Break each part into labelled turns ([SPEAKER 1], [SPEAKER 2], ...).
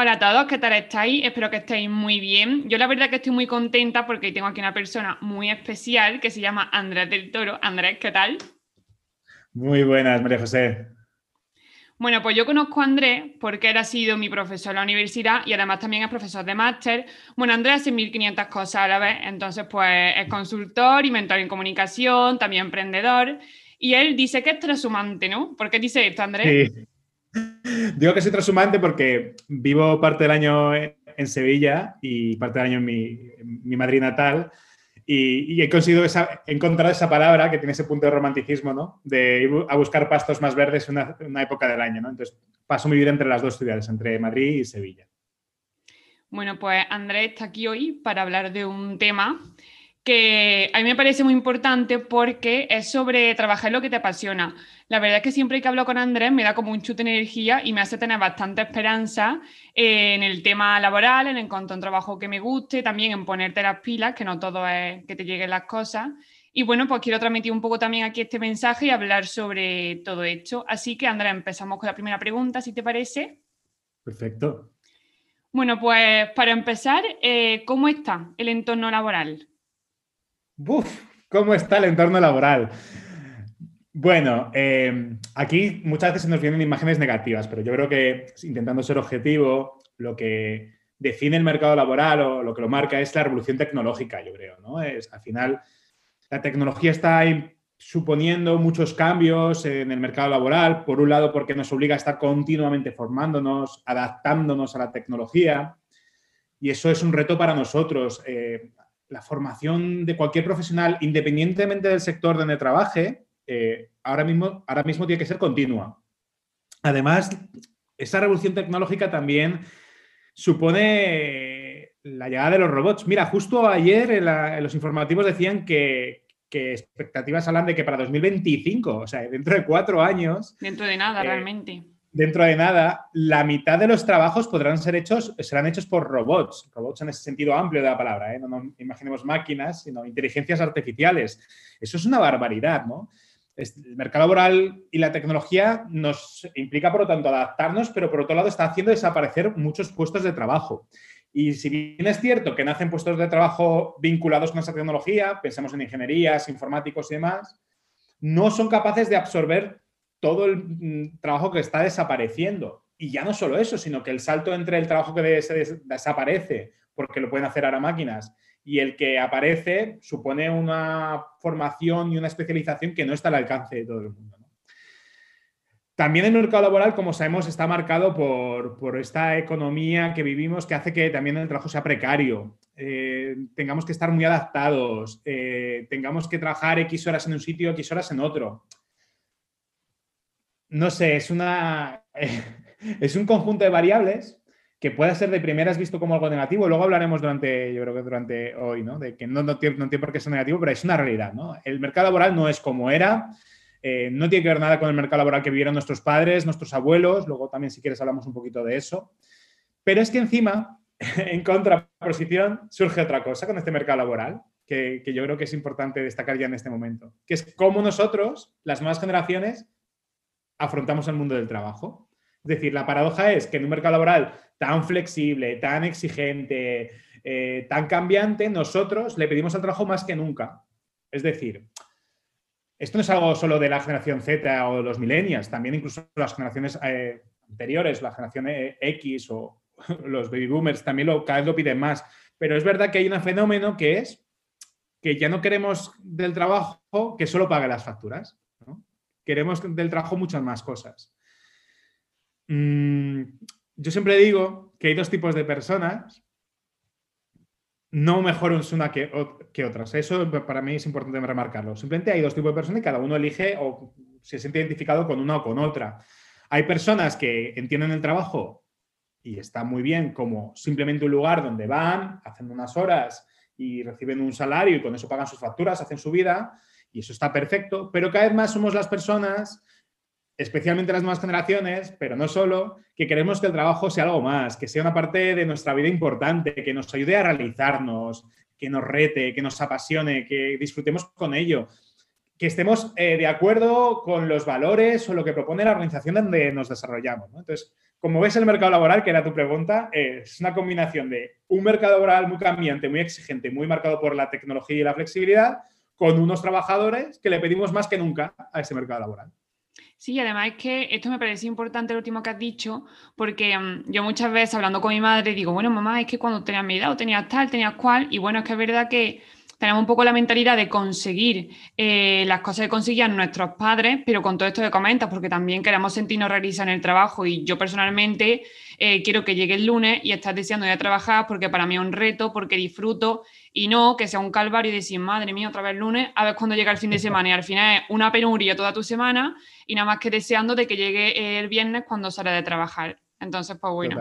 [SPEAKER 1] Hola a todos, ¿qué tal estáis? Espero que estéis muy bien. Yo la verdad que estoy muy contenta porque tengo aquí una persona muy especial que se llama Andrés del Toro. Andrés, ¿qué tal?
[SPEAKER 2] Muy buenas, María José.
[SPEAKER 1] Bueno, pues yo conozco a Andrés porque él ha sido mi profesor en la universidad y además también es profesor de máster. Bueno, Andrés hace 1500 cosas a la vez, entonces pues es consultor y mentor en comunicación, también emprendedor. Y él dice que es transhumante, ¿no? ¿Por qué dice esto, Andrés?
[SPEAKER 2] Sí. Digo que soy transhumante porque vivo parte del año en Sevilla y parte del año en mi, Madrid natal. Y, he conseguido encontrar esa palabra que tiene ese punto de romanticismo, ¿no? De ir a buscar pastos más verdes en una, época del año, ¿no? Entonces paso mi vida entre las dos ciudades, entre Madrid y Sevilla.
[SPEAKER 1] Bueno, pues Andrés está aquí hoy para hablar de un tema que a mí me parece muy importante porque es sobre trabajar lo que te apasiona. La verdad es que siempre que hablo con Andrés me da como un chute de energía y me hace tener bastante esperanza en el tema laboral, en encontrar un trabajo que me guste, también en ponerte las pilas, que no todo es que te lleguen las cosas. Y bueno, pues quiero transmitir un poco también aquí este mensaje y hablar sobre todo esto. Así que, Andrés, empezamos con la primera pregunta, si te parece.
[SPEAKER 2] Perfecto.
[SPEAKER 1] Bueno, pues para empezar, eh, ¿cómo está el entorno laboral?
[SPEAKER 2] Buf, ¿cómo está el entorno laboral? Bueno, eh, aquí muchas veces se nos vienen imágenes negativas, pero yo creo que intentando ser objetivo, lo que define el mercado laboral o lo que lo marca es la revolución tecnológica, yo creo, ¿no? Es, al final, la tecnología está suponiendo muchos cambios en el mercado laboral, por un lado porque nos obliga a estar continuamente formándonos, adaptándonos a la tecnología, y eso es un reto para nosotros. Eh, la formación de cualquier profesional, independientemente del sector donde trabaje, eh, ahora, mismo, ahora mismo tiene que ser continua. Además, esa revolución tecnológica también supone la llegada de los robots. Mira, justo ayer en, los informativos decían que, que, expectativas hablan de que para 2025, o sea, dentro de cuatro años...
[SPEAKER 1] Dentro de nada, eh, realmente
[SPEAKER 2] dentro de nada, la mitad de los trabajos podrán ser hechos, serán hechos por robots, robots en ese sentido amplio de la palabra, ¿eh? no imaginemos máquinas, sino inteligencias artificiales. Eso es una barbaridad, ¿no? El mercado laboral y la tecnología nos implica, por lo tanto, adaptarnos, pero por otro lado está haciendo desaparecer muchos puestos de trabajo. Y si bien es cierto que nacen puestos de trabajo vinculados con esa tecnología, pensemos en ingenierías, informáticos y demás, no son capaces de absorber todo el mm, trabajo que está desapareciendo. Y ya no solo eso, sino que el salto entre el trabajo que desaparece, porque lo pueden hacer ahora máquinas, y el que aparece supone una formación y una especialización que no está al alcance de todo el mundo. También el mercado laboral, como sabemos, está marcado por, esta economía que vivimos que hace que también el trabajo sea precario. Eh, tengamos que estar muy adaptados, eh, tengamos que trabajar X horas en un sitio, X horas en otro no sé, es una. es un conjunto de variables que puede ser de primeras visto como algo negativo. Luego hablaremos durante, yo creo que durante hoy, ¿no? De que no, no, tiene, no tiene por qué ser negativo, pero es una realidad, ¿no? El mercado laboral no es como era. Eh, no tiene que ver nada con el mercado laboral que vivieron nuestros padres, nuestros abuelos. Luego también, si quieres, hablamos un poquito de eso. Pero es que encima, en contraposición, surge otra cosa con este mercado laboral, que, que yo creo que es importante destacar ya en este momento, que es cómo nosotros, las nuevas generaciones, afrontamos el mundo del trabajo. Es decir, la paradoja es que en un mercado laboral tan flexible, tan exigente, eh, tan cambiante, nosotros le pedimos al trabajo más que nunca. Es decir, esto no es algo solo de la generación Z o los millennials, también incluso las generaciones eh, anteriores, la generación eh, X o los baby boomers también lo, cada vez lo piden más. Pero es verdad que hay un fenómeno que es que ya no queremos del trabajo que solo pague las facturas queremos del trabajo muchas más cosas. Mm, yo siempre digo que hay dos tipos de personas, no mejores una que, que, otras. Eso para mí es importante remarcarlo. Simplemente hay dos tipos de personas y cada uno elige o se siente identificado con una o con otra. Hay personas que entienden el trabajo y está muy bien como simplemente un lugar donde van, hacen unas horas y reciben un salario y con eso pagan sus facturas, hacen su vida y eso está perfecto, pero cada vez más somos las personas, especialmente las nuevas generaciones, pero no solo, que queremos que el trabajo sea algo más, que sea una parte de nuestra vida importante, que nos ayude a realizarnos, que nos rete, que nos apasione, que disfrutemos con ello, que estemos eh, de acuerdo con los valores o lo que propone la organización donde nos desarrollamos. Entonces, como ves el mercado laboral, que era tu pregunta, es una combinación de un mercado laboral muy cambiante, muy exigente, muy marcado por la tecnología y la flexibilidad, con unos trabajadores que le pedimos más que nunca a ese mercado laboral.
[SPEAKER 1] Sí, además es que esto me parece importante lo último que has dicho, porque mm, yo muchas veces hablando con mi madre digo, bueno, mamá, es que cuando tenías mi edad o tenías tal, tenías cual, y bueno, es que es verdad que tenemos un poco la mentalidad de conseguir eh, las cosas que conseguían nuestros padres, pero con todo esto que comentas, porque también queremos sentirnos realizar en el trabajo y yo personalmente eh, quiero que llegue el lunes y estás deseando ir a trabajar porque para mí es un reto, porque disfruto y no que sea un calvario y decir, madre mía, otra vez el lunes, a ver cuándo llega el fin de semana. Y al final es una penuria toda tu semana y nada más que deseando de que llegue el viernes cuando sale de trabajar. Entonces, pues bueno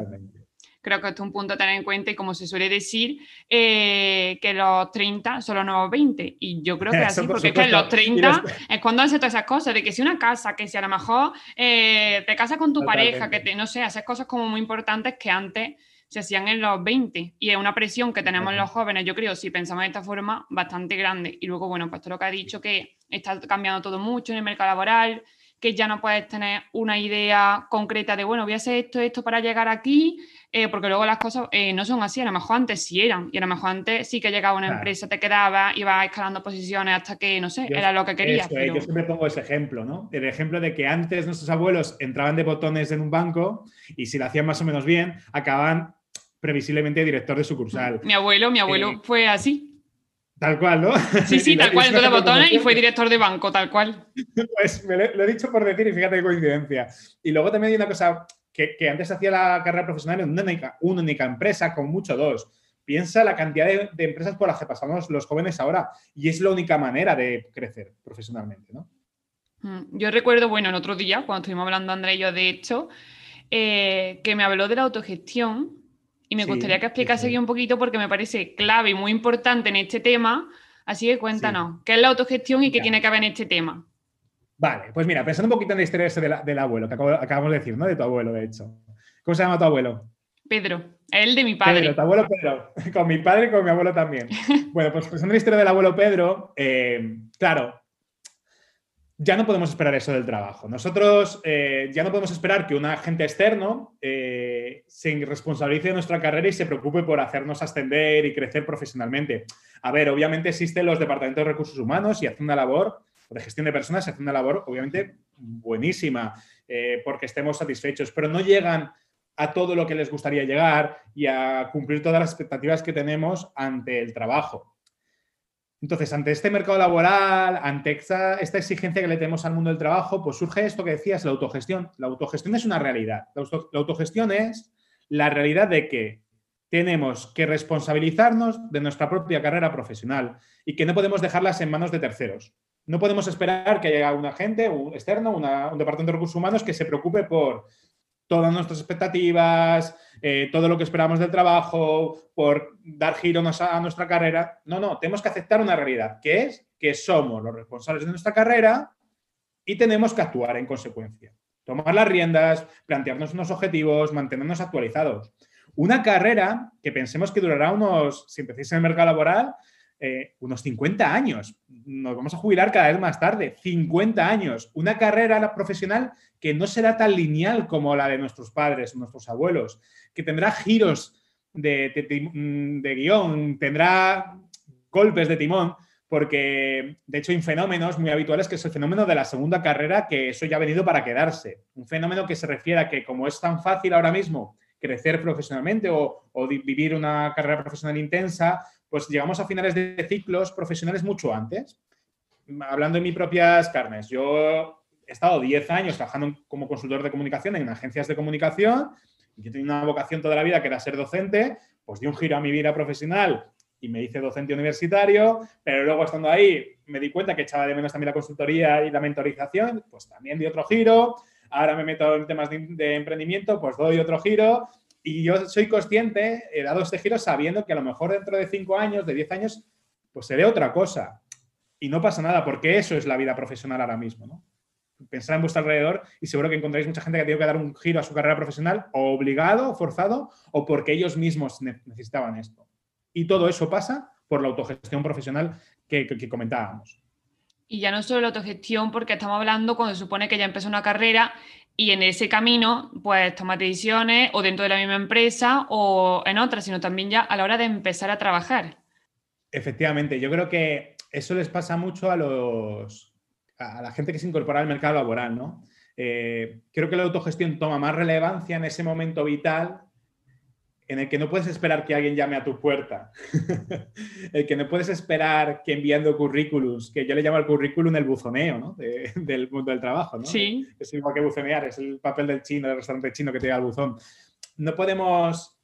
[SPEAKER 1] creo que esto es un punto a tener en cuenta y como se suele decir, eh, que los 30 son los nuevos 20. Y yo creo que así, porque es que los 30 es cuando haces todas esas cosas, de que si una casa, que si a lo mejor eh, te casas con tu pareja, que te, no sé, haces cosas como muy importantes que antes se hacían en los 20 y es una presión que tenemos los jóvenes, yo creo, si pensamos de esta forma, bastante grande. Y luego, bueno, pues todo lo que ha dicho, que está cambiando todo mucho en el mercado laboral, que ya no puedes tener una idea concreta de, bueno, voy a hacer esto, esto para llegar aquí, eh, porque luego las cosas eh, no son así, a lo mejor antes sí eran, y a lo mejor antes sí que llegaba una empresa, te quedaba, iba escalando posiciones hasta que, no sé, era lo que querías.
[SPEAKER 2] Eh, yo siempre pongo ese ejemplo, ¿no? El ejemplo de que antes nuestros abuelos entraban de botones en un banco y si lo hacían más o menos bien, acababan previsiblemente director de sucursal.
[SPEAKER 1] Mi abuelo, mi abuelo fue así.
[SPEAKER 2] Tal cual, ¿no?
[SPEAKER 1] Sí, sí, tal cual, entró de botones y fue director de banco, tal cual.
[SPEAKER 2] Pues me lo, he dicho por decir y fíjate qué coincidencia. Y luego también hay una cosa que, que antes hacía la carrera profesional en una única, una única empresa, con mucho dos. Piensa la cantidad de, empresas por las que pasamos los jóvenes ahora y es la única manera de crecer profesionalmente, ¿no?
[SPEAKER 1] Mm, yo recuerdo, bueno, en otro día, cuando estuvimos hablando André y yo de hecho, eh, que me habló de la autogestión y me gustaría que explicase aquí un poquito porque me parece clave y muy importante en este tema. Así que cuéntanos, ¿qué es la autogestión y qué tiene que ver en este tema?
[SPEAKER 2] Vale, pues mira, pensando un poquito en la historia del abuelo, que acabamos de decir, ¿no? De tu abuelo, de hecho. ¿Cómo se llama tu abuelo?
[SPEAKER 1] Pedro, el de mi padre.
[SPEAKER 2] Pedro, tu abuelo Pedro. Con mi padre y con mi abuelo también. bueno, pues pensando en la historia del abuelo Pedro, eh, claro, ya no podemos esperar eso del trabajo. Nosotros eh, ya no podemos esperar que un agente externo eh, se responsabilice de nuestra carrera y se preocupe por hacernos ascender y crecer profesionalmente. A ver, obviamente existen los departamentos de recursos humanos y hacen una labor de gestión de personas, y hacen una labor obviamente buenísima eh, porque estemos satisfechos, pero no llegan a todo lo que les gustaría llegar y a cumplir todas las expectativas que tenemos ante el trabajo. Entonces, ante este mercado laboral, ante esta, exigencia que le tenemos al mundo del trabajo, pues surge esto que decías, la autogestión. La autogestión es una realidad. La, autogestión es la realidad de que tenemos que responsabilizarnos de nuestra propia carrera profesional y que no podemos dejarlas en manos de terceros. No podemos esperar que haya un agente un externo, un departamento de recursos humanos que se preocupe por todas nuestras expectativas, eh, todo lo que esperamos del trabajo, por dar giro a nuestra carrera. No, no, tenemos que aceptar una realidad, que es que somos los responsables de nuestra carrera y tenemos que actuar en consecuencia. Tomar las riendas, plantearnos unos objetivos, mantenernos actualizados. Una carrera que pensemos que durará unos, si empecéis en el mercado laboral, eh, unos 50 años. Nos vamos a jubilar cada vez más tarde. 50 años. Una carrera profesional que no será tan lineal como la de nuestros padres nuestros abuelos, que tendrá giros de, de, guion, tendrá golpes de timón, porque de hecho hay fenómenos muy habituales que es el fenómeno de la segunda carrera, que eso ya ha venido para quedarse. Un fenómeno que se refiere a que como es tan fácil ahora mismo crecer profesionalmente o vivir una carrera profesional intensa, pues llegamos a finales de ciclos profesionales mucho antes. Hablando de mis propias carnes, yo he estado 10 años trabajando como consultor de comunicación en agencias de comunicación yo tenía una vocación toda la vida que era ser docente, pues di un giro a mi vida profesional y me hice docente universitario, pero luego estando ahí me di cuenta que echaba de menos también la consultoría y la mentorización, pues también di otro giro. Ahora me meto en temas de, de emprendimiento, pues doy otro giro y yo soy consciente, he dado este giro sabiendo que a lo mejor dentro de cinco años, de diez años, pues se ve otra cosa. Y no pasa nada, porque eso es la vida profesional ahora mismo, ¿no? Pensar en vuestro alrededor y seguro que encontraréis mucha gente que ha tenido que dar un giro a su carrera profesional, o obligado, forzado, o porque ellos mismos necesitaban esto. Y todo eso pasa por la autogestión profesional que comentábamos.
[SPEAKER 1] Y ya no solo la autogestión, porque estamos hablando cuando se supone que ya empezó una carrera y en ese camino, pues tomas decisiones o dentro de la misma empresa o en otra, sino también ya a la hora de empezar a trabajar.
[SPEAKER 2] Efectivamente, yo creo que eso les pasa mucho a los a la gente que se incorpora al mercado laboral, ¿no? Eh, creo que la autogestión toma más relevancia en ese momento vital en el que no puedes esperar que alguien llame a tu puerta, el que no puedes esperar que enviando currículums, que yo le llamo al currículum el buzoneo ¿no? del mundo del trabajo. ¿no?
[SPEAKER 1] Sí.
[SPEAKER 2] Es igual que buzonear, es el papel del chino, del restaurante chino que te llega al buzón. No podemos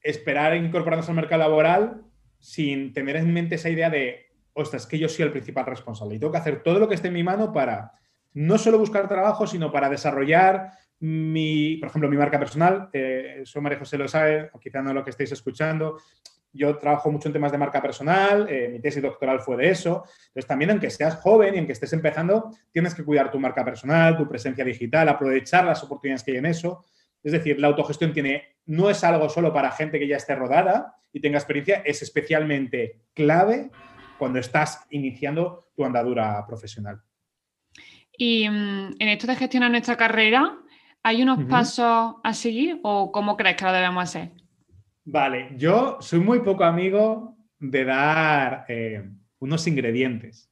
[SPEAKER 2] esperar incorporarnos al mercado laboral sin tener en mente esa idea de, ostras, que yo soy el principal responsable y tengo que hacer todo lo que esté en mi mano para no solo buscar trabajo, sino para desarrollar mi, por ejemplo, mi marca personal. Eh, eso María José lo sabe, o quizá no lo que estéis escuchando. Yo trabajo mucho en temas de marca personal, eh, mi tesis doctoral fue de eso. Entonces, también aunque seas joven y aunque estés empezando, tienes que cuidar tu marca personal, tu presencia digital, aprovechar las oportunidades que hay en eso. Es decir, la autogestión tiene, no es algo solo para gente que ya esté rodada y tenga experiencia, es especialmente clave cuando estás iniciando tu andadura profesional.
[SPEAKER 1] Y mm, en esto de gestionar nuestra carrera, ¿hay unos pasos a seguir o cómo crees que lo debemos hacer?
[SPEAKER 2] Vale, yo soy muy poco amigo de dar eh, unos ingredientes.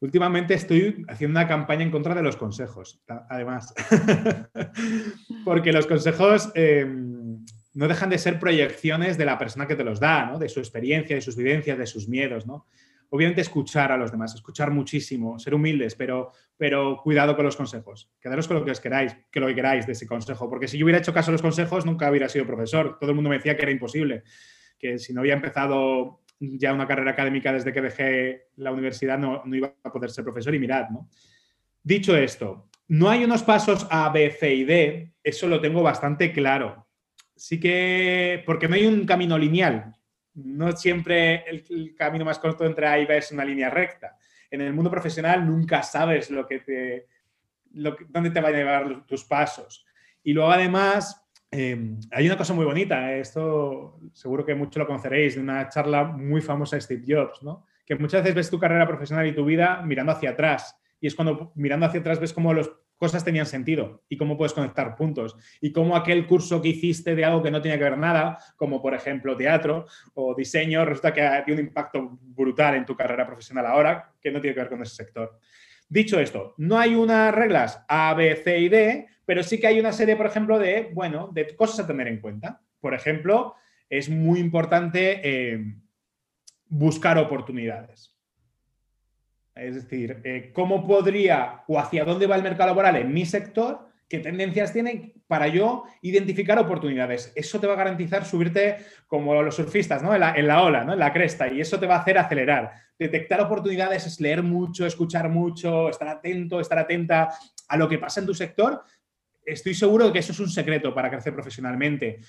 [SPEAKER 2] Últimamente estoy haciendo una campaña en contra de los consejos, además, porque los consejos em, no dejan de ser proyecciones de la persona que te los da, ¿no? de su experiencia, de sus vivencias, de sus miedos. ¿no? Obviamente escuchar a los demás, escuchar muchísimo, ser humildes, pero, pero cuidado con los consejos. Quedaros con lo que os queráis, que lo que queráis de ese consejo, porque si yo hubiera hecho caso a los consejos nunca hubiera sido profesor. Todo el mundo me decía que era imposible, que si no había empezado ya una carrera académica desde que dejé la universidad no, no iba a poder ser profesor y mirad, ¿no? Dicho esto, no hay unos pasos A, B, C y D, eso lo tengo bastante claro. Sí que, porque no hay un camino lineal, no siempre el, camino más corto entre A y B es una línea recta. En el mundo profesional nunca sabes lo que te, dónde te van a llevar tus pasos. Y luego además em, hay una cosa muy bonita, esto seguro que mucho lo conoceréis, de una charla muy famosa de Steve Jobs, ¿no? que muchas veces ves tu carrera profesional y tu vida mirando hacia atrás. Y es cuando mirando hacia atrás ves cómo los cosas tenían sentido y cómo puedes conectar puntos y cómo aquel curso que hiciste de algo que no tenía que ver nada, como por ejemplo teatro o diseño, resulta que tiene un impacto brutal en tu carrera profesional ahora que no tiene que ver con ese sector. Dicho esto, no hay unas reglas A, B, C y D, pero sí que hay una serie, por ejemplo, de, bueno, de cosas a tener en cuenta. Por ejemplo, es muy importante eh, buscar oportunidades. Es decir, eh, ¿cómo podría o hacia dónde va el mercado laboral en mi sector? ¿Qué tendencias tiene para yo identificar oportunidades? Eso te va a garantizar subirte como los surfistas, ¿no? En la, ola. En la cresta. Y eso te va a hacer acelerar. Detectar oportunidades es leer mucho, escuchar mucho, estar atento, estar atenta a lo que pasa en tu sector. Estoy seguro de que eso es un secreto para crecer profesionalmente.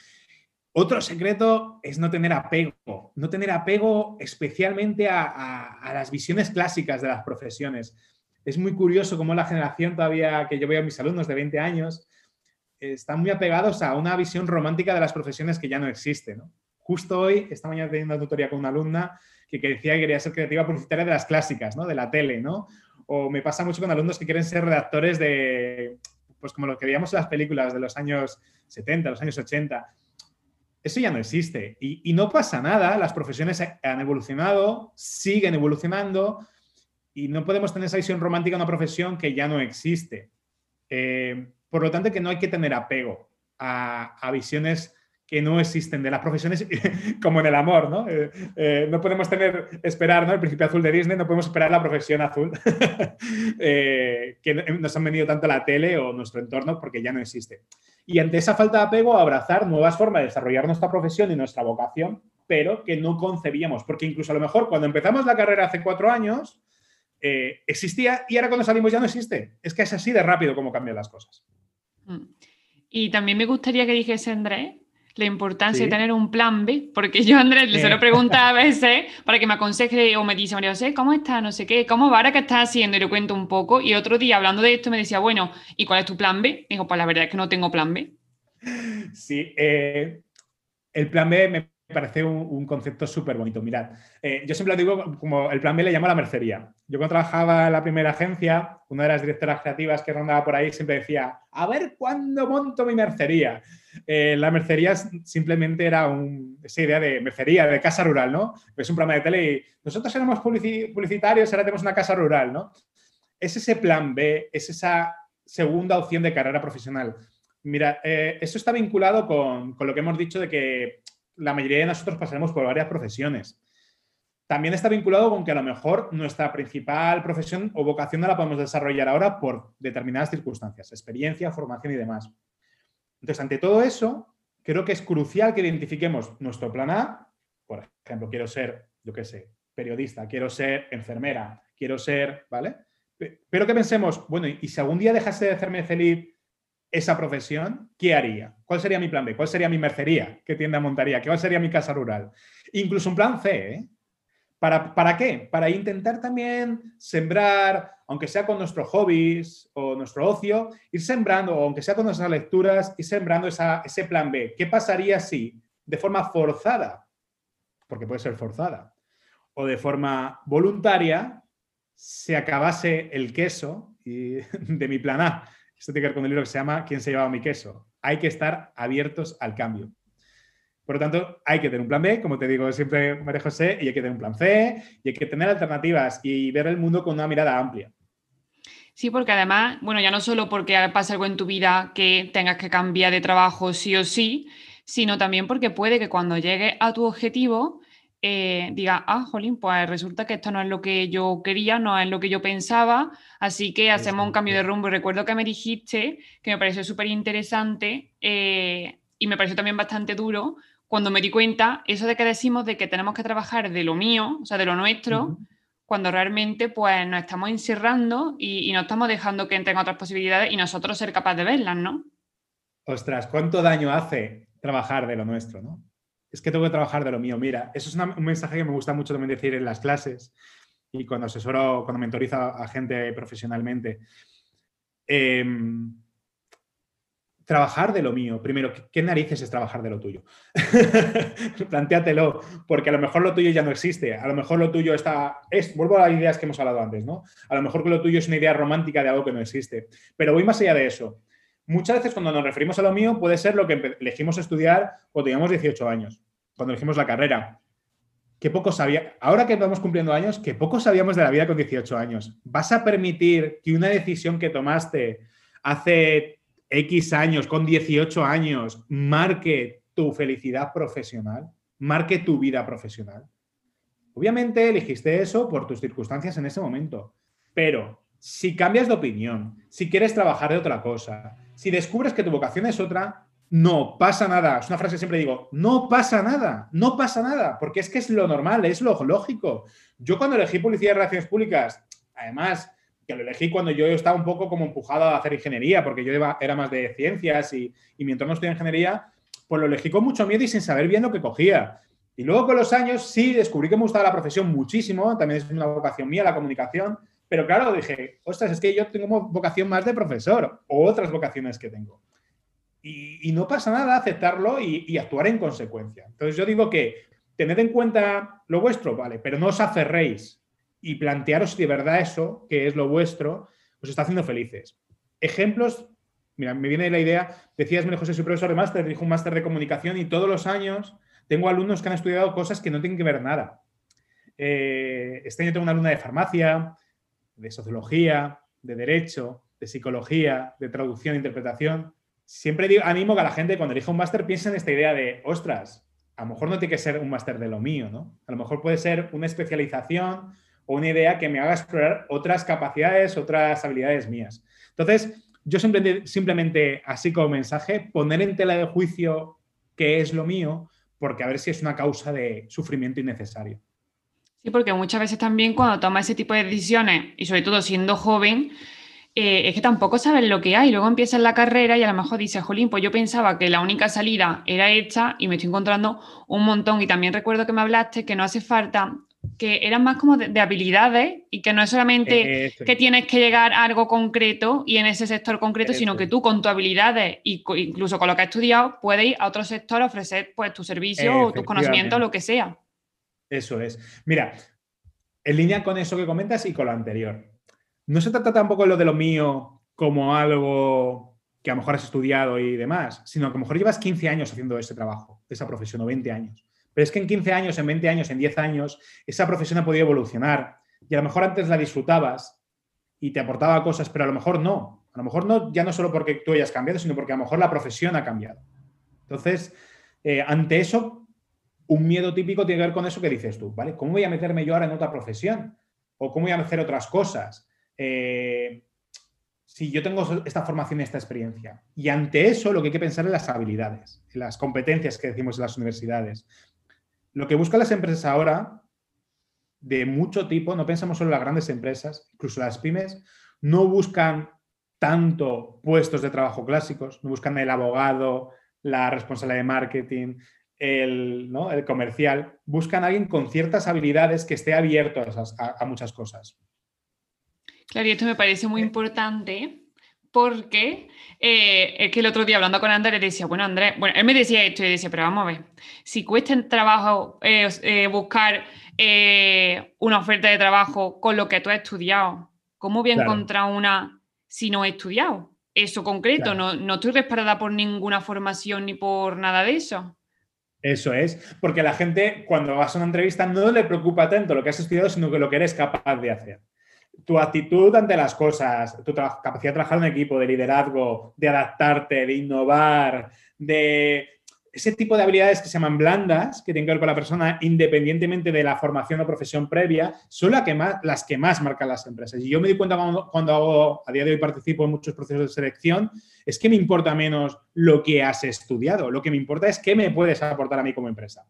[SPEAKER 2] Otro secreto es no tener apego, no tener apego especialmente a, las visiones clásicas de las profesiones. Es muy curioso cómo la generación todavía que yo veo a mis alumnos de 20 años están muy apegados a una visión romántica de las profesiones que ya no existe. Justo hoy, esta mañana teniendo una tutoría con una alumna que, decía que quería ser creativa publicitaria de las clásicas, ¿no? de la tele. O me pasa mucho con alumnos que quieren ser redactores de, pues como lo que veíamos en las películas de los años 70, los años 80 eso ya no existe. Y, no pasa nada, las profesiones han evolucionado, siguen evolucionando y no podemos tener esa visión romántica de una profesión que ya no existe. Eh, por lo tanto, que no hay que tener apego a visiones que no existen de las profesiones como en el amor, ¿no? Eh, eh, no podemos tener, esperar, ¿no? El principio azul de Disney, no podemos esperar la profesión azul eh, que nos han venido tanto la tele o nuestro entorno porque ya no existe. Y ante esa falta de apego, abrazar nuevas formas de desarrollar nuestra profesión y nuestra vocación, pero que no concebíamos, porque incluso a lo mejor cuando empezamos la carrera hace cuatro años, existía y ahora cuando salimos ya no existe. Es que es así de rápido como cambian las cosas.
[SPEAKER 1] Mm. Y también me gustaría que dijese, Andrés, la importancia de tener un plan B, porque yo Andrés le suelo preguntar a veces para que me aconseje o me dice, María José, ¿cómo está? No sé qué, ¿cómo va ahora que estás haciendo? Y le cuento un poco. Y otro día hablando de esto me decía, bueno, ¿y cuál es tu plan B? Digo, pues la verdad es que no tengo plan B.
[SPEAKER 2] Sí, eh, el plan B me parece un, concepto súper bonito. Mirad, eh, yo siempre lo digo como el plan B le llamo la mercería. Yo cuando trabajaba en la primera agencia, una de las directoras creativas que rondaba por ahí siempre decía, a ver cuándo monto mi mercería. Eh, la mercería simplemente era esa idea de mercería, de casa rural, ¿no? Es un programa de tele y nosotros éramos publicitarios, ahora tenemos una casa rural, ¿no? Es ese plan B, es esa segunda opción de carrera profesional. Mira, eh, eso está vinculado con, lo que hemos dicho de que la mayoría de nosotros pasaremos por varias profesiones. También está vinculado con que a lo mejor nuestra principal profesión o vocación no la podemos desarrollar ahora por determinadas circunstancias, experiencia, formación y demás. Entonces, ante todo eso, creo que es crucial que identifiquemos nuestro plan A. Por ejemplo, quiero ser, yo qué sé, periodista, quiero ser enfermera, quiero ser, ¿vale? Pero que pensemos, bueno, y si algún día dejase de hacerme feliz esa profesión, ¿qué haría? ¿Cuál sería mi plan B? ¿Cuál sería mi mercería? ¿Qué tienda montaría? ¿Cuál sería mi casa rural? Incluso un plan C, ¿eh? ¿Para, ¿Para qué? Para intentar también sembrar, aunque sea con nuestros hobbies o nuestro ocio, ir sembrando, o aunque sea con nuestras lecturas, ir sembrando ese plan B. ¿Qué pasaría si de forma forzada, porque puede ser forzada, o de forma voluntaria, se acabase el queso de mi plan A? Esto tiene que ver con el libro que se llama ¿Quién se llevaba mi queso? Hay que estar abiertos al cambio. Por lo tanto, hay que tener un plan B, como te digo siempre, María José, y hay que tener un plan C, y hay que tener alternativas y ver el mundo con una mirada amplia.
[SPEAKER 1] Sí, porque además, bueno, ya no solo porque pasa algo en tu vida que tengas que cambiar de trabajo sí o sí, sino también porque puede que cuando llegues a tu objetivo eh, diga, ah, jolín, pues resulta que esto no es lo que yo quería, no es lo que yo pensaba, así que hacemos un cambio de rumbo. Recuerdo que me dijiste, que me pareció súper interesante eh, y me pareció también bastante duro, cuando me di cuenta, eso de que decimos de que tenemos que trabajar de lo mío, o sea, de lo nuestro, cuando realmente pues nos estamos encerrando y, y no estamos dejando que entren otras posibilidades y nosotros ser capaces de verlas, ¿no?
[SPEAKER 2] Ostras, ¿cuánto daño hace trabajar de lo nuestro, no? Es que tengo que trabajar de lo mío. Mira, eso es un mensaje que me gusta mucho también decir en las clases y cuando asesoro, cuando mentorizo a gente profesionalmente. Em, trabajar de lo mío. Primero, ¿qué narices es trabajar de lo tuyo? Plantéatelo, porque a lo mejor lo tuyo ya no existe. A lo mejor lo tuyo está. Es, vuelvo a las ideas que hemos hablado antes, ¿no? A lo mejor lo tuyo es una idea romántica de algo que no existe. Pero voy más allá de eso. Muchas veces cuando nos referimos a lo mío puede ser lo que elegimos estudiar cuando teníamos 18 años, cuando elegimos la carrera. Que poco sabía, ahora que vamos cumpliendo años, que poco sabíamos de la vida con 18 años. ¿Vas a permitir que una decisión que tomaste hace X años, con 18 años, marque tu felicidad profesional, marque tu vida profesional? Obviamente elegiste eso por tus circunstancias en ese momento, pero si cambias de opinión, si quieres trabajar de otra cosa, si descubres que tu vocación es otra, no pasa nada. Es una frase que siempre digo, no pasa nada, no pasa nada, porque es que es lo normal, es lo lógico. Yo cuando elegí publicidad y relaciones públicas, además que lo elegí cuando yo estaba un poco como empujado a hacer ingeniería, porque yo era más de ciencias y, mi entorno estudia ingeniería, pues lo elegí con mucho miedo y sin saber bien lo que cogía. Y luego con los años sí descubrí que me gustaba la profesión muchísimo, también es una vocación mía la comunicación, pero claro, dije, ostras, es que yo tengo vocación más de profesor o otras vocaciones que tengo. Y, no pasa nada aceptarlo y, actuar en consecuencia. Entonces yo digo que tened en cuenta lo vuestro, vale, pero no os aferréis y plantearos si de verdad eso, que es lo vuestro, os está haciendo felices. Ejemplos, mira, me viene la idea, decías, María José, soy profesor de máster, dirijo un máster de comunicación y todos los años tengo alumnos que han estudiado cosas que no tienen que ver nada. Eh, este año tengo una alumna de farmacia, de sociología, de derecho, de psicología, de traducción e interpretación. Siempre animo que a la gente cuando elija un máster piense en esta idea de, ostras, a lo mejor no tiene que ser un máster de lo mío, ¿no? A lo mejor puede ser una especialización o una idea que me haga explorar otras capacidades, otras habilidades mías. Entonces, yo simplemente, simplemente así como mensaje, poner en tela de juicio qué es lo mío, porque a ver si es una causa de sufrimiento innecesario.
[SPEAKER 1] Sí, porque muchas veces también cuando tomas ese tipo de decisiones, y sobre todo siendo joven, eh, es que tampoco sabes lo que hay. Luego empiezas la carrera y a lo mejor dices, Jolín, pues yo pensaba que la única salida era esta y me estoy encontrando un montón. Y también recuerdo que me hablaste que no hace falta que eran más como de, habilidades y que no es solamente que tienes que llegar a algo concreto y en ese sector concreto, sino que tú con tus habilidades y incluso con lo que has estudiado puedes ir a otro sector a ofrecer pues tu servicio o tus conocimientos, lo que sea.
[SPEAKER 2] Eso es. Mira, en línea con eso que comentas y con lo anterior. No se trata tampoco lo de lo mío como algo que a lo mejor has estudiado y demás, sino que a lo mejor llevas 15 años haciendo ese trabajo, esa profesión, o 20 años. Pero es que en 15 años, en 20 años, en 10 años, esa profesión ha podido evolucionar y a lo mejor antes la disfrutabas y te aportaba cosas, pero a lo mejor no. A lo mejor no, ya no solo porque tú hayas cambiado, sino porque a lo mejor la profesión ha cambiado. Entonces, eh, ante eso, un miedo típico tiene que ver con eso que dices tú, ¿vale? ¿Cómo voy a meterme yo ahora en otra profesión? ¿O cómo voy a hacer otras cosas? Eh, si yo tengo esta formación y esta experiencia. Y ante eso lo que hay que pensar es las habilidades, las competencias que decimos en las universidades. Lo que buscan las empresas ahora, de mucho tipo, no pensamos solo en las grandes empresas, incluso las pymes, no buscan tanto puestos de trabajo clásicos, no buscan el abogado, la responsable de marketing, el, el comercial, buscan a alguien con ciertas habilidades que esté abierto a, muchas cosas.
[SPEAKER 1] Claro, y esto me parece muy importante porque eh, es que el otro día hablando con Andrés decía, bueno, Andrés, bueno, él me decía esto y decía, pero vamos a ver, si cuesta en trabajo eh, eh, buscar una oferta de trabajo con lo que tú has estudiado, ¿cómo voy a encontrar una si no he estudiado? Eso concreto, no, no estoy respaldada por ninguna formación ni por nada de eso.
[SPEAKER 2] Eso es, porque la gente cuando vas a una entrevista no le preocupa tanto lo que has estudiado, sino que lo que eres capaz de hacer. Tu actitud ante las cosas, tu capacidad de trabajar en equipo, de liderazgo, de adaptarte, de innovar, de ese tipo de habilidades que se llaman blandas, que tienen que ver con la persona independientemente de la formación o profesión previa, son las que más, las que más marcan las empresas. Y yo me di cuenta cuando, hago, a día de hoy participo en muchos procesos de selección, es que me importa menos lo que has estudiado, lo que me importa es qué me puedes aportar a mí como empresa.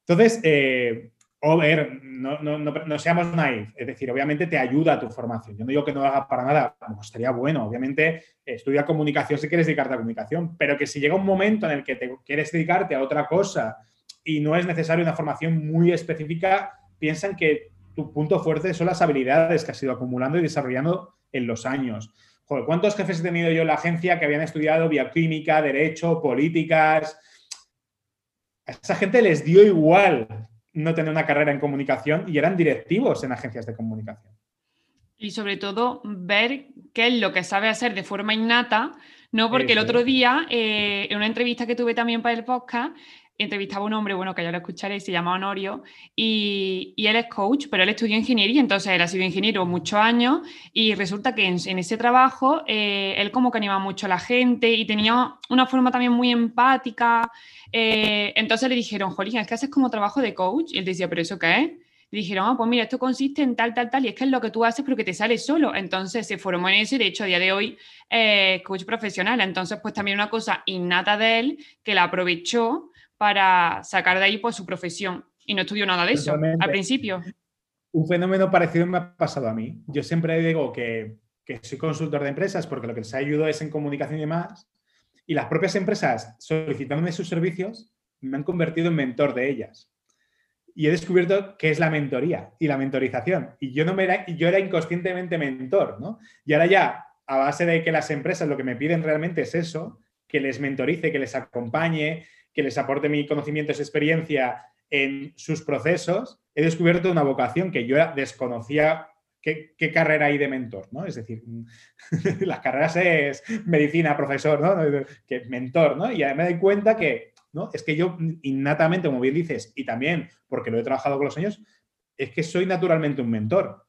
[SPEAKER 2] Entonces, eh, o ver, no, no, no, seamos naif, es decir, obviamente te ayuda a tu formación. Yo no digo que no lo haga para nada, pues estaría bueno, obviamente estudia comunicación si quieres dedicarte a comunicación, pero que si llega un momento en el que te quieres dedicarte a otra cosa y no es necesario una formación muy específica, piensan que tu punto fuerte son las habilidades que has ido acumulando y desarrollando en los años. Joder, ¿cuántos jefes he tenido yo en la agencia que habían estudiado bioquímica, derecho, políticas? A esa gente les dio igual no tener una carrera en comunicación y eran directivos en agencias de comunicación.
[SPEAKER 1] Y sobre todo ver qué es lo que sabe hacer de forma innata, ¿no? Porque el otro día, eh, en una entrevista que tuve también para el podcast, entrevistaba a un hombre, bueno, que ya lo escucharéis, se llama Honorio, y, él es coach, pero él estudió ingeniería, entonces él ha sido ingeniero muchos años, y resulta que en, ese trabajo eh, él como que animaba mucho a la gente y tenía una forma también muy empática. Eh, entonces le dijeron, Jolín, es que haces como trabajo de coach, y él decía, ¿pero eso qué es? Le dijeron, ah, pues mira, esto consiste en tal, tal, tal, y es que es lo que tú haces, pero que te sale solo. Entonces se formó en eso y de hecho a día de hoy eh, coach profesional. Entonces, pues también una cosa innata de él que la aprovechó para sacar de ahí pues, su profesión. Y no estudió nada de eso al principio.
[SPEAKER 2] Un fenómeno parecido me ha pasado a mí. Yo siempre digo que, que soy consultor de empresas porque lo que les ayudo es en comunicación y demás. Y las propias empresas, solicitándome sus servicios, me han convertido en mentor de ellas. Y he descubierto qué es la mentoría y la mentorización. Y yo, no me era, yo era inconscientemente mentor, ¿no? Y ahora ya, a base de que las empresas lo que me piden realmente es eso, que les mentorice, que les acompañe, que les aporte mi conocimiento, esa experiencia en sus procesos, he descubierto una vocación que yo desconocía qué, carrera hay de mentor, ¿no? Es decir, las carreras es medicina, profesor, ¿no? Que mentor, ¿no? Y me doy cuenta que, ¿no? Es que yo innatamente, como bien dices, y también porque lo he trabajado con los años, es que soy naturalmente un mentor.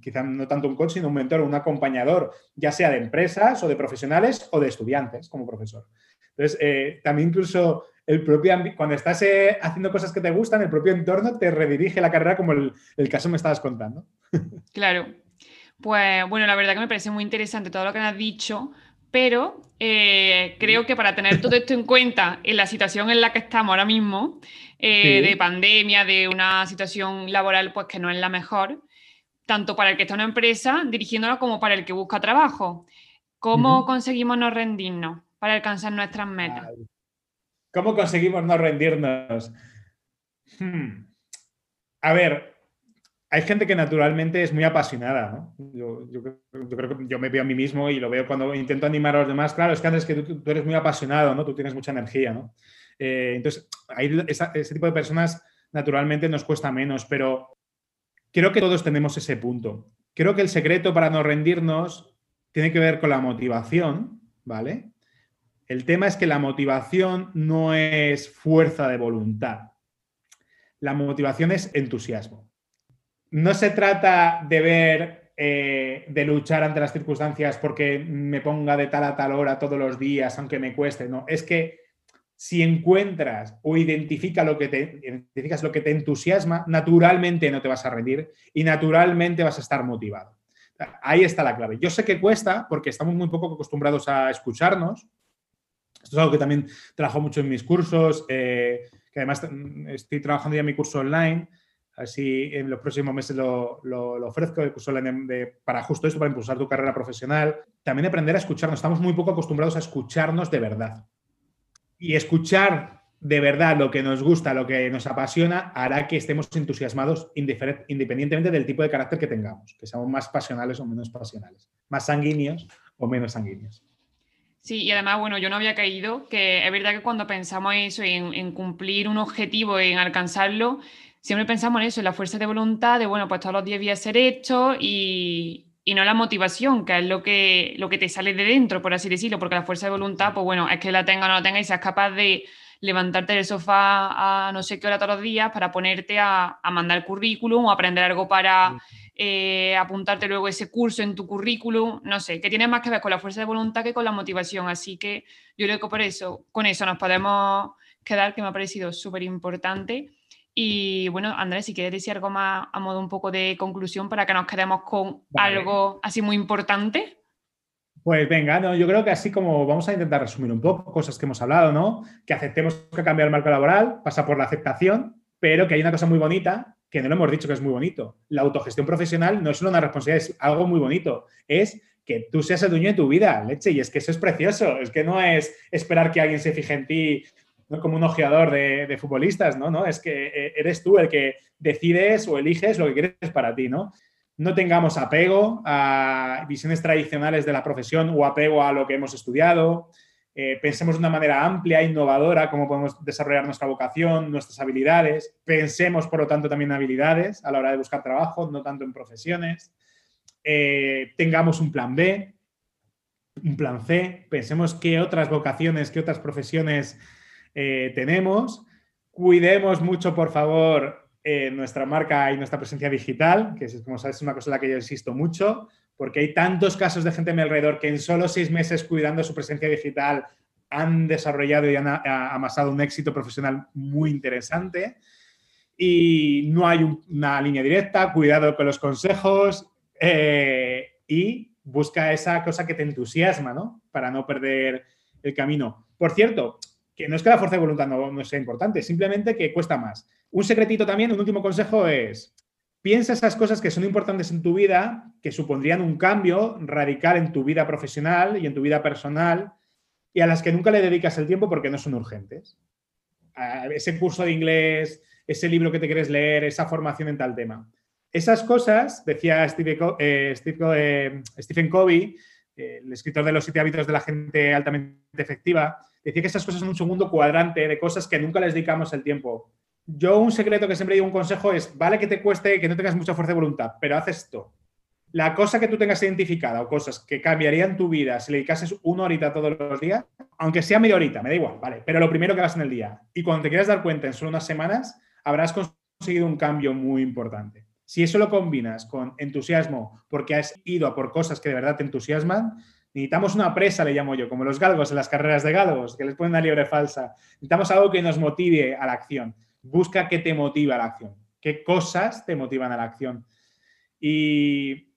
[SPEAKER 2] Quizá no tanto un coach, sino un mentor, un acompañador, ya sea de empresas o de profesionales o de estudiantes como profesor. Entonces, eh, también incluso el propio cuando estás eh, haciendo cosas que te gustan, el propio entorno te redirige la carrera como el, caso me estabas contando.
[SPEAKER 1] Claro. Pues bueno, la verdad que me parece muy interesante todo lo que has dicho, pero eh, creo que para tener todo esto en cuenta en la situación en la que estamos ahora mismo, eh, de pandemia, de una situación laboral pues que no es la mejor, tanto para el que está en una empresa dirigiéndola como para el que busca trabajo, ¿cómo conseguimos no rendirnos para alcanzar nuestras metas?
[SPEAKER 2] ¿Cómo conseguimos no rendirnos? Hmm. A ver, hay gente que naturalmente es muy apasionada, ¿no? Yo, creo que yo me veo a mí mismo y lo veo cuando intento animar a los demás. Claro, es que antes que tú, eres muy apasionado, ¿no? Tú tienes mucha energía, ¿no? Eh, entonces, ese tipo de personas naturalmente nos cuesta menos, pero creo que todos tenemos ese punto. Creo que el secreto para no rendirnos tiene que ver con la motivación, ¿vale? El tema es que la motivación no es fuerza de voluntad. La motivación es entusiasmo. No se trata de ver, eh, de luchar ante las circunstancias porque me ponga de tal a tal hora todos los días, aunque me cueste. No, es que si encuentras o identifica lo que te, identificas lo que te entusiasma, naturalmente no te vas a rendir y naturalmente vas a estar motivado. Ahí está la clave. Yo sé que cuesta porque estamos muy poco acostumbrados a escucharnos. Esto es algo que también trabajo mucho en mis cursos, eh, que además estoy trabajando ya en mi curso online. Así en los próximos meses lo, ofrezco, el curso online para justo esto, para impulsar tu carrera profesional. También aprender a escucharnos. Estamos muy poco acostumbrados a escucharnos de verdad y escuchar de verdad lo que nos gusta, lo que nos apasiona, hará que estemos entusiasmados independientemente del tipo de carácter que tengamos, que seamos más pasionales o menos pasionales, más sanguíneos o menos sanguíneos.
[SPEAKER 1] Sí, y además, bueno, yo no había caído, que es verdad que cuando pensamos eso, en, en cumplir un objetivo, en alcanzarlo, siempre pensamos en eso, en la fuerza de voluntad, de, bueno, pues todos los días voy a hacer esto y, y no la motivación, que es lo que, lo que te sale de dentro, por así decirlo, porque la fuerza de voluntad, pues bueno, es que la tenga o no la tenga y seas capaz de levantarte del sofá a no sé qué hora todos los días para ponerte a, a mandar currículum o aprender algo para eh, apuntarte luego ese curso en tu currículum, no sé, que tiene más que ver con la fuerza de voluntad que con la motivación. Así que yo creo que por eso, con eso nos podemos quedar, que me ha parecido súper importante. Y bueno, Andrés, si quieres decir algo más a modo un poco de conclusión para que nos quedemos con algo así muy importante.
[SPEAKER 2] Pues venga, no, yo creo que así como vamos a intentar resumir un poco cosas que hemos hablado, ¿no? Que aceptemos que cambiar el marco laboral pasa por la aceptación, pero que hay una cosa muy bonita que no lo hemos dicho que es muy bonito. La autogestión profesional no es solo una responsabilidad, es algo muy bonito. Es que tú seas el dueño de tu vida, leche, y es que eso es precioso. Es que no es esperar que alguien se fije en ti ¿no? como un ojeador de, futbolistas, ¿no? ¿no? Es que eh, eres tú el que decides o eliges lo que quieres para ti, ¿no? No tengamos apego a visiones tradicionales de la profesión o apego a lo que hemos estudiado. Eh, pensemos de una manera amplia, innovadora, cómo podemos desarrollar nuestra vocación, nuestras habilidades. Pensemos, por lo tanto, también en habilidades a la hora de buscar trabajo, no tanto en profesiones. Eh, tengamos un plan B, un plan C. Pensemos qué otras vocaciones, qué otras profesiones eh, tenemos. Cuidemos mucho, por favor, nuestra marca y nuestra presencia digital, que es, como sabes, es una cosa en la que yo insisto mucho, porque hay tantos casos de gente a mi alrededor que en solo seis meses cuidando su presencia digital han desarrollado y han amasado un éxito profesional muy interesante. Y no hay una línea directa, cuidado con los consejos eh, y busca esa cosa que te entusiasma, ¿no? Para no perder el camino. Por cierto, que no es que la fuerza de voluntad no, sea importante, simplemente que cuesta más. Un secretito también, un último consejo es, piensa esas cosas que son importantes en tu vida, que supondrían un cambio radical en tu vida profesional y en tu vida personal, y a las que nunca le dedicas el tiempo porque no son urgentes. ese curso de inglés, ese libro que te quieres leer, esa formación en tal tema. Esas cosas, decía Steve, eh, eh, Stephen Covey, eh, el escritor de los siete hábitos de la gente altamente efectiva, decía que esas cosas son un segundo cuadrante de cosas que nunca les dedicamos el tiempo. Yo un secreto que siempre digo, un consejo es, vale que te cueste, que no tengas mucha fuerza de voluntad, pero haz esto. La cosa que tú tengas identificada o cosas que cambiarían tu vida si le dedicases una horita todos los días, aunque sea media horita, me da igual, vale, pero lo primero que hagas en el día. Y cuando te quieras dar cuenta en solo unas semanas, habrás conseguido un cambio muy importante. Si eso lo combinas con entusiasmo porque has ido a por cosas que de verdad te entusiasman, Necesitamos una presa, le llamo yo, como los galgos en las carreras de galgos, que les ponen una liebre falsa. Necesitamos algo que nos motive a la acción. Busca qué te motiva a la acción, qué cosas te motivan a la acción. Y,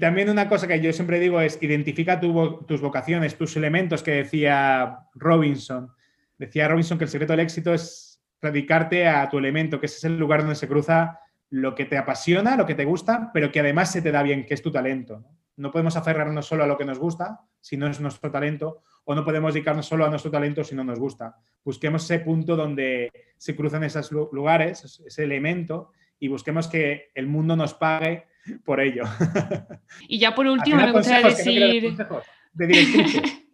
[SPEAKER 2] también una cosa que yo siempre digo es identifica tus vocaciones, tus elementos que decía Robinson. Decía Robinson que el secreto del éxito es dedicarte a tu elemento, que ese es el lugar donde se cruza lo que te apasiona, lo que te gusta, pero que además se te da bien, que es tu talento. No podemos aferrarnos solo a lo que nos gusta, si no es nuestro talento, o no podemos dedicarnos solo a nuestro talento si no nos gusta. Busquemos ese punto donde se cruzan esos lugares, ese elemento, y busquemos que el mundo nos pague por ello.
[SPEAKER 1] Y ya por último me gustaría decir...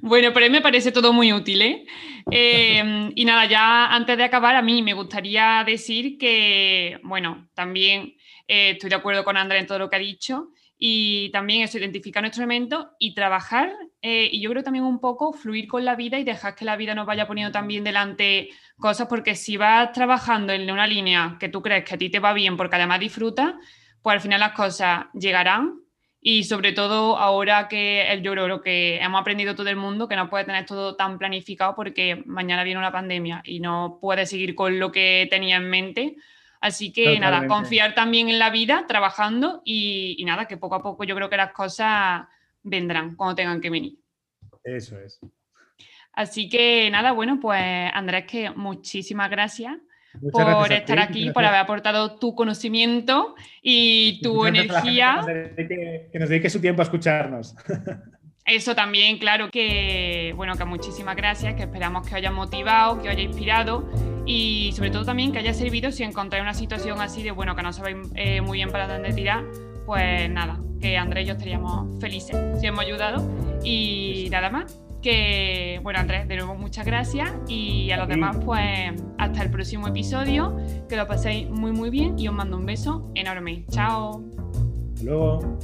[SPEAKER 1] bueno, pero a mí me parece todo muy útil. ¿eh? Eh, y nada, ya antes de acabar, a mí me gustaría decir que, bueno, también eh, estoy de acuerdo con Andrea en todo lo que ha dicho y también eso, identificar nuestro elemento y trabajar y yo creo también un poco fluir con la vida y dejar que la vida nos vaya poniendo también delante cosas porque si vas trabajando en una línea que tú crees que a ti te va bien porque además disfrutas, pues al final las cosas llegarán y sobre todo ahora que el, yo creo que hemos aprendido todo el mundo que no puede tener todo tan planificado porque mañana viene una pandemia y no puede seguir con lo que tenía en mente. Así que nada, confiar también en la vida, trabajando y, y, nada, que poco a poco yo creo que las cosas vendrán cuando tengan que venir.
[SPEAKER 2] Eso es.
[SPEAKER 1] Así que nada, bueno, pues Andrés, que muchísimas gracias por estar aquí, por haber aportado tu conocimiento y tu energía.
[SPEAKER 2] Que nos, dedique, su tiempo a escucharnos.
[SPEAKER 1] Eso también, claro, que bueno, que muchísimas gracias, que esperamos que os haya motivado, que os haya inspirado y sobre todo también que haya servido si encontráis una situación así de bueno, que no sabéis eh, muy bien para dónde tirar, pues nada, que Andrés y yo estaríamos felices si hemos ayudado y nada más que, bueno, Andrés, de nuevo muchas gracias y a los demás, pues hasta el próximo episodio, que lo paséis muy, muy bien y os mando un beso enorme. Chao.
[SPEAKER 2] luego.